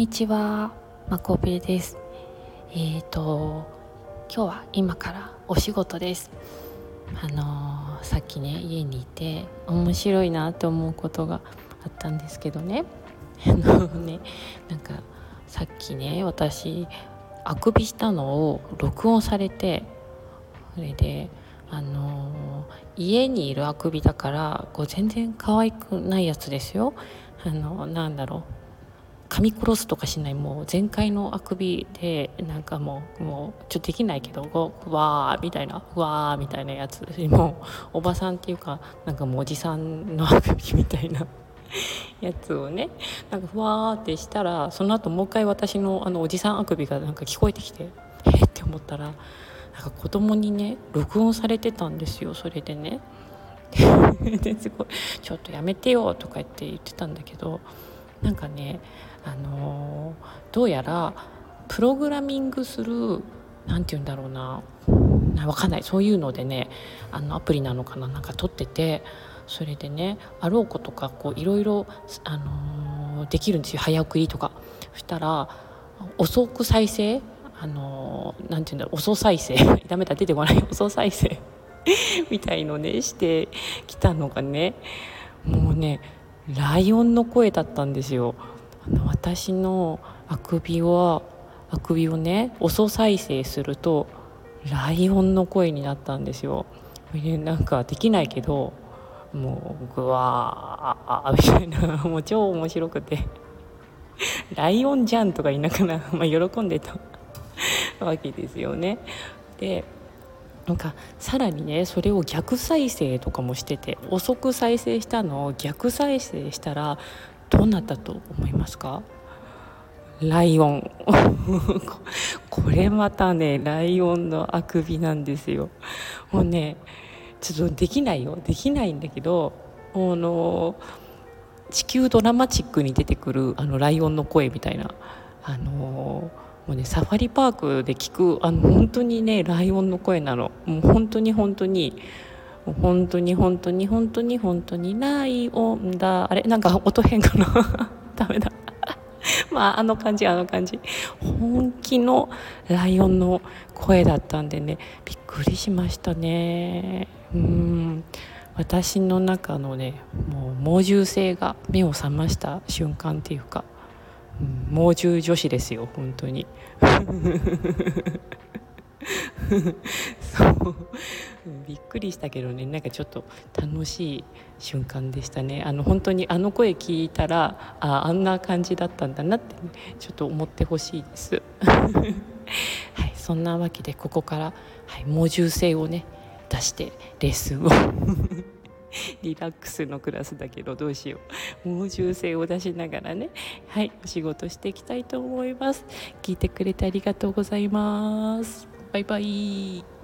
にちは、まこべです。えっ、ー、と今日は今からお仕事です。あのー、さっきね家にいて面白いなって思うことがあったんですけどね。あのねなんかさっきね私あくびしたのを録音されてそれであのー、家にいるあくびだからこう全然可愛くないやつですよ。あのなんだろう噛み殺すとかしないもう全開のあくびでなんかもうもうちょっとできないけどうわーみたいなわーみたいなやつもうおばさんっていうかなんかもうおじさんのあくびみたいな やつをねなんかふわーってしたらその後もう一回私のあのおじさんあくびがなんか聞こえてきてえー、って思ったらなんか子供にね録音されてたんですよそれでね。ですごい「ちょっとやめてよ」とか言って言ってたんだけどなんかねあのどうやらプログラミングする何て言うんだろうな分かんない。そういうのでねあのアプリなのかななんか撮っててそれでねあろうことかこういろいろ、あのできるんですよ。早送りとか。そしたら遅く再生あのなんて言うんだろう遅再生。ダメだ出てこない。遅再生。みたいのねしてきたのがねもうねライオンの声だったんですよ。あの私のあくびはあくびをね遅再生するとライオンの声になったんですよ。なんかできないけどもうぐわーみたいなもう超面白くて「ライオンじゃん」とか言いながら、まあ、喜んでたわけですよね。でなんかさらにねそれを逆再生とかもしてて遅く再生したのを逆再生したらどうなったと思いますか？ライオン。これまたねライオンのあくびなんですよ。もうねちょっとできないよ。できないんだけどあの地球ドラマチックに出てくるあのライオンの声みたいな。あのもうねサファリパークで聞くあの本当にねライオンの声なの。もう本当に本当に。本当に本当に本当に本当にライオンだあれ？なんか音変かな？ダメだ。まああの感じあの感じ。本気のライオンの声だったんでね。びっくりしましたね。うん。私の中のねもう猛獣性が目を覚ました瞬間っていうか。猛獣女子ですよ本当に。そう。びっくりしたけどねなんかちょっと楽しい瞬間でしたね。あの本当にあの声聞いたらああんな感じだったんだなって、ね、ちょっと思ってほしいです。はいそんなわけでここから、はい、猛獣性をね出してレッスンを。リラックスのクラスだけどどうしよう。猛獣性を出しながらね。はいお仕事していきたいと思います。聞いてくれてありがとうございます。バイバイ。